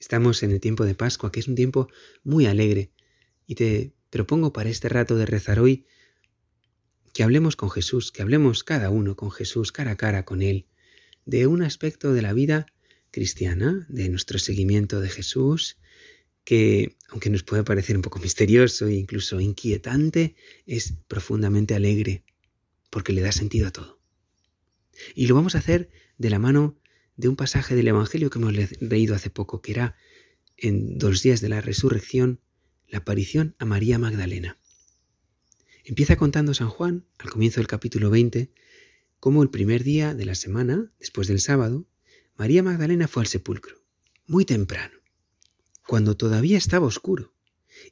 Estamos en el tiempo de Pascua, que es un tiempo muy alegre, y te propongo para este rato de rezar hoy que hablemos con Jesús, que hablemos cada uno con Jesús, cara a cara con Él, de un aspecto de la vida cristiana, de nuestro seguimiento de Jesús, que, aunque nos puede parecer un poco misterioso e incluso inquietante, es profundamente alegre, porque le da sentido a todo. Y lo vamos a hacer de la mano de un pasaje del Evangelio que hemos leído hace poco, que era en dos días de la resurrección, la aparición a María Magdalena. Empieza contando San Juan, al comienzo del capítulo 20, cómo el primer día de la semana, después del sábado, María Magdalena fue al sepulcro, muy temprano, cuando todavía estaba oscuro,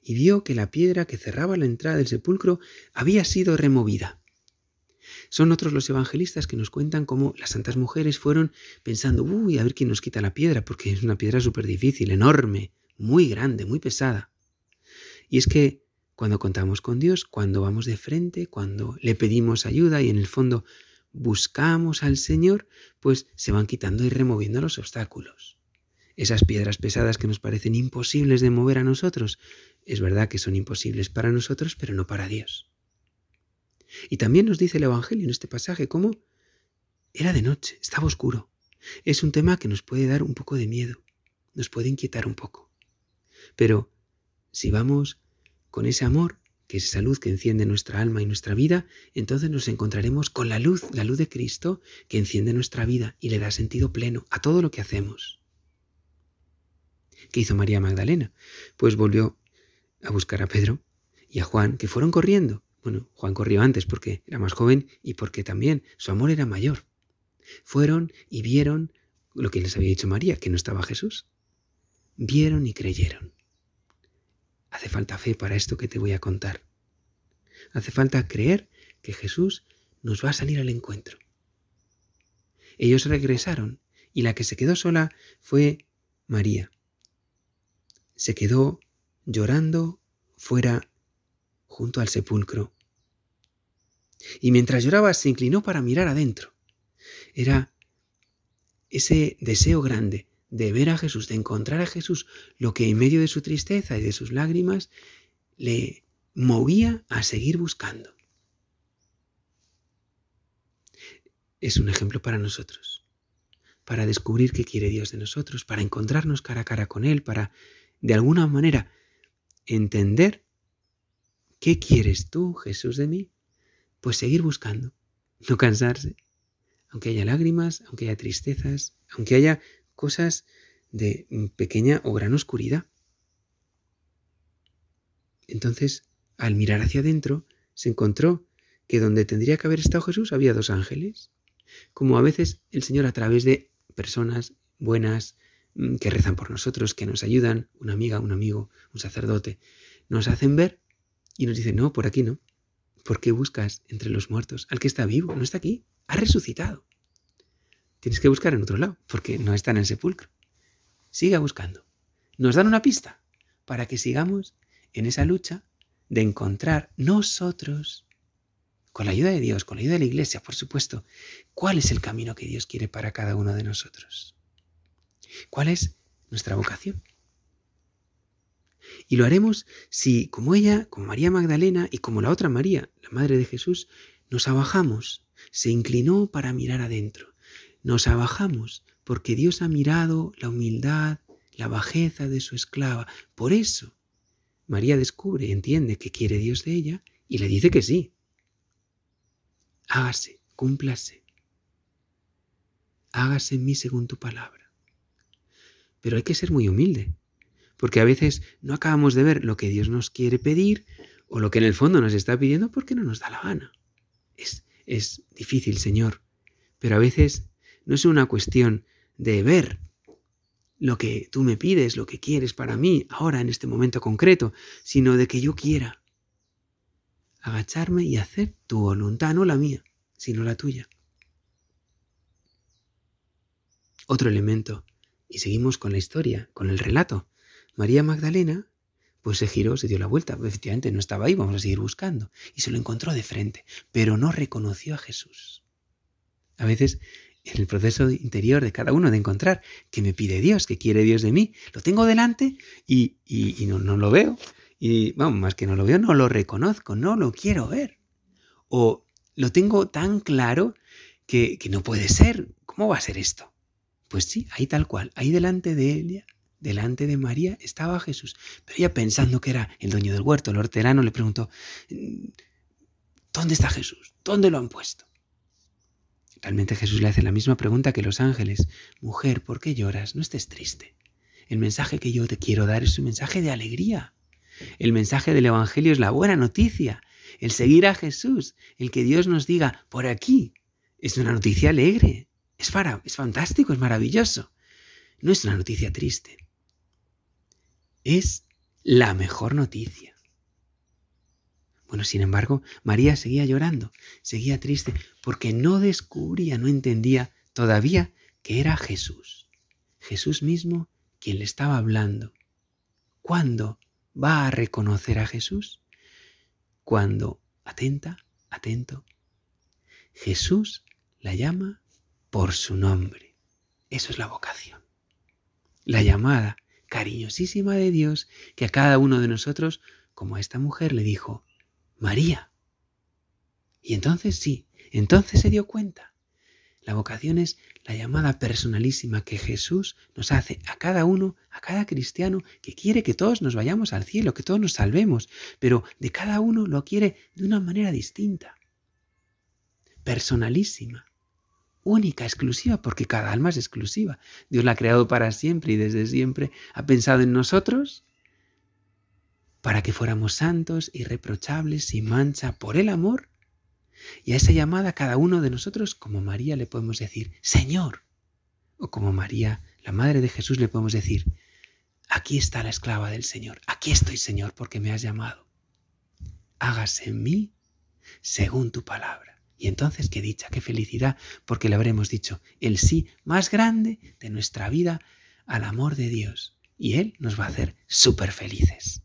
y vio que la piedra que cerraba la entrada del sepulcro había sido removida. Son otros los evangelistas que nos cuentan cómo las santas mujeres fueron pensando, uy, a ver quién nos quita la piedra, porque es una piedra súper difícil, enorme, muy grande, muy pesada. Y es que cuando contamos con Dios, cuando vamos de frente, cuando le pedimos ayuda y en el fondo buscamos al Señor, pues se van quitando y removiendo los obstáculos. Esas piedras pesadas que nos parecen imposibles de mover a nosotros, es verdad que son imposibles para nosotros, pero no para Dios. Y también nos dice el Evangelio en este pasaje cómo era de noche, estaba oscuro. Es un tema que nos puede dar un poco de miedo, nos puede inquietar un poco. Pero si vamos con ese amor, que es esa luz que enciende nuestra alma y nuestra vida, entonces nos encontraremos con la luz, la luz de Cristo, que enciende nuestra vida y le da sentido pleno a todo lo que hacemos. ¿Qué hizo María Magdalena? Pues volvió a buscar a Pedro y a Juan, que fueron corriendo bueno, Juan corrió antes porque era más joven y porque también su amor era mayor. Fueron y vieron lo que les había dicho María, que no estaba Jesús. Vieron y creyeron. Hace falta fe para esto que te voy a contar. Hace falta creer que Jesús nos va a salir al encuentro. Ellos regresaron y la que se quedó sola fue María. Se quedó llorando fuera junto al sepulcro. Y mientras lloraba se inclinó para mirar adentro. Era ese deseo grande de ver a Jesús, de encontrar a Jesús, lo que en medio de su tristeza y de sus lágrimas le movía a seguir buscando. Es un ejemplo para nosotros, para descubrir qué quiere Dios de nosotros, para encontrarnos cara a cara con Él, para de alguna manera entender ¿Qué quieres tú, Jesús, de mí? Pues seguir buscando, no cansarse, aunque haya lágrimas, aunque haya tristezas, aunque haya cosas de pequeña o gran oscuridad. Entonces, al mirar hacia adentro, se encontró que donde tendría que haber estado Jesús había dos ángeles. Como a veces el Señor a través de personas buenas mm, que rezan por nosotros, que nos ayudan, una amiga, un amigo, un sacerdote, nos hacen ver y nos dice, no, por aquí no. ¿Por qué buscas entre los muertos al que está vivo? No está aquí, ha resucitado. Tienes que buscar en otro lado, porque no está en el sepulcro. Siga buscando. Nos dan una pista para que sigamos en esa lucha de encontrar nosotros, con la ayuda de Dios, con la ayuda de la iglesia, por supuesto, cuál es el camino que Dios quiere para cada uno de nosotros. ¿Cuál es nuestra vocación? Y lo haremos si, como ella, como María Magdalena y como la otra María, la Madre de Jesús, nos abajamos, se inclinó para mirar adentro. Nos abajamos porque Dios ha mirado la humildad, la bajeza de su esclava. Por eso, María descubre entiende que quiere Dios de ella y le dice que sí. Hágase, cúmplase. Hágase en mí según tu palabra. Pero hay que ser muy humilde porque a veces no acabamos de ver lo que Dios nos quiere pedir o lo que en el fondo nos está pidiendo porque no nos da la gana. Es, es difícil, Señor, pero a veces no es una cuestión de ver lo que tú me pides, lo que quieres para mí, ahora en este momento concreto, sino de que yo quiera agacharme y hacer tu voluntad, no la mía, sino la tuya. Otro elemento, y seguimos con la historia, con el relato. María Magdalena pues se giró, se dio la vuelta. Efectivamente, no estaba ahí, vamos a seguir buscando. Y se lo encontró de frente, pero no reconoció a Jesús. A veces en el proceso interior de cada uno de encontrar qué me pide Dios, qué quiere Dios de mí. Lo tengo delante y, no, no, lo veo. Y vamos, más que no lo veo, no lo reconozco, no lo quiero ver. O lo tengo tan claro que, que no puede ser. ¿Cómo va a ser esto? Pues sí, ahí tal cual, ahí delante de ella, delante de María, estaba Jesús. Pero ella pensando que era el dueño del huerto, el hortelano, le preguntó, ¿dónde está Jesús? ¿Dónde lo han puesto? Realmente Jesús le hace la misma pregunta que los ángeles. Mujer, ¿por qué lloras? No estés triste. El mensaje que yo te quiero dar es un mensaje de alegría. El mensaje del Evangelio es la buena noticia. El seguir a Jesús, el que Dios nos diga, por aquí, es una noticia alegre. Es, para, es fantástico, es maravilloso. No es una noticia triste. Es la mejor noticia. Bueno, sin embargo, María seguía llorando, seguía triste, porque no descubría, no entendía todavía que era Jesús. Jesús mismo quien le estaba hablando. ¿Cuándo va a reconocer a Jesús? Cuando, atenta, atento, Jesús la llama por su nombre. Eso es la vocación. La llamada cariñosísima de Dios que a cada uno de nosotros, como a esta mujer, le dijo, María. Y entonces sí, entonces se dio cuenta. La vocación es la llamada personalísima que Jesús nos hace a cada uno, a cada cristiano que quiere que todos nos vayamos al cielo, que todos nos salvemos, pero de cada uno lo quiere de una manera distinta. Personalísima, única, exclusiva, porque cada alma es exclusiva. Dios la ha creado para siempre y desde siempre ha pensado en nosotros para que fuéramos santos, irreprochables, sin mancha, por el amor. Y a esa llamada cada uno de nosotros, como María, le podemos decir, Señor. O como María, la Madre de Jesús, le podemos decir, aquí está la esclava del Señor, aquí estoy, Señor, porque me has llamado. Hágase en mí según tu palabra. Y entonces qué dicha, qué felicidad, porque le habremos dicho el sí más grande de nuestra vida al amor de Dios. Y Él nos va a hacer súper felices.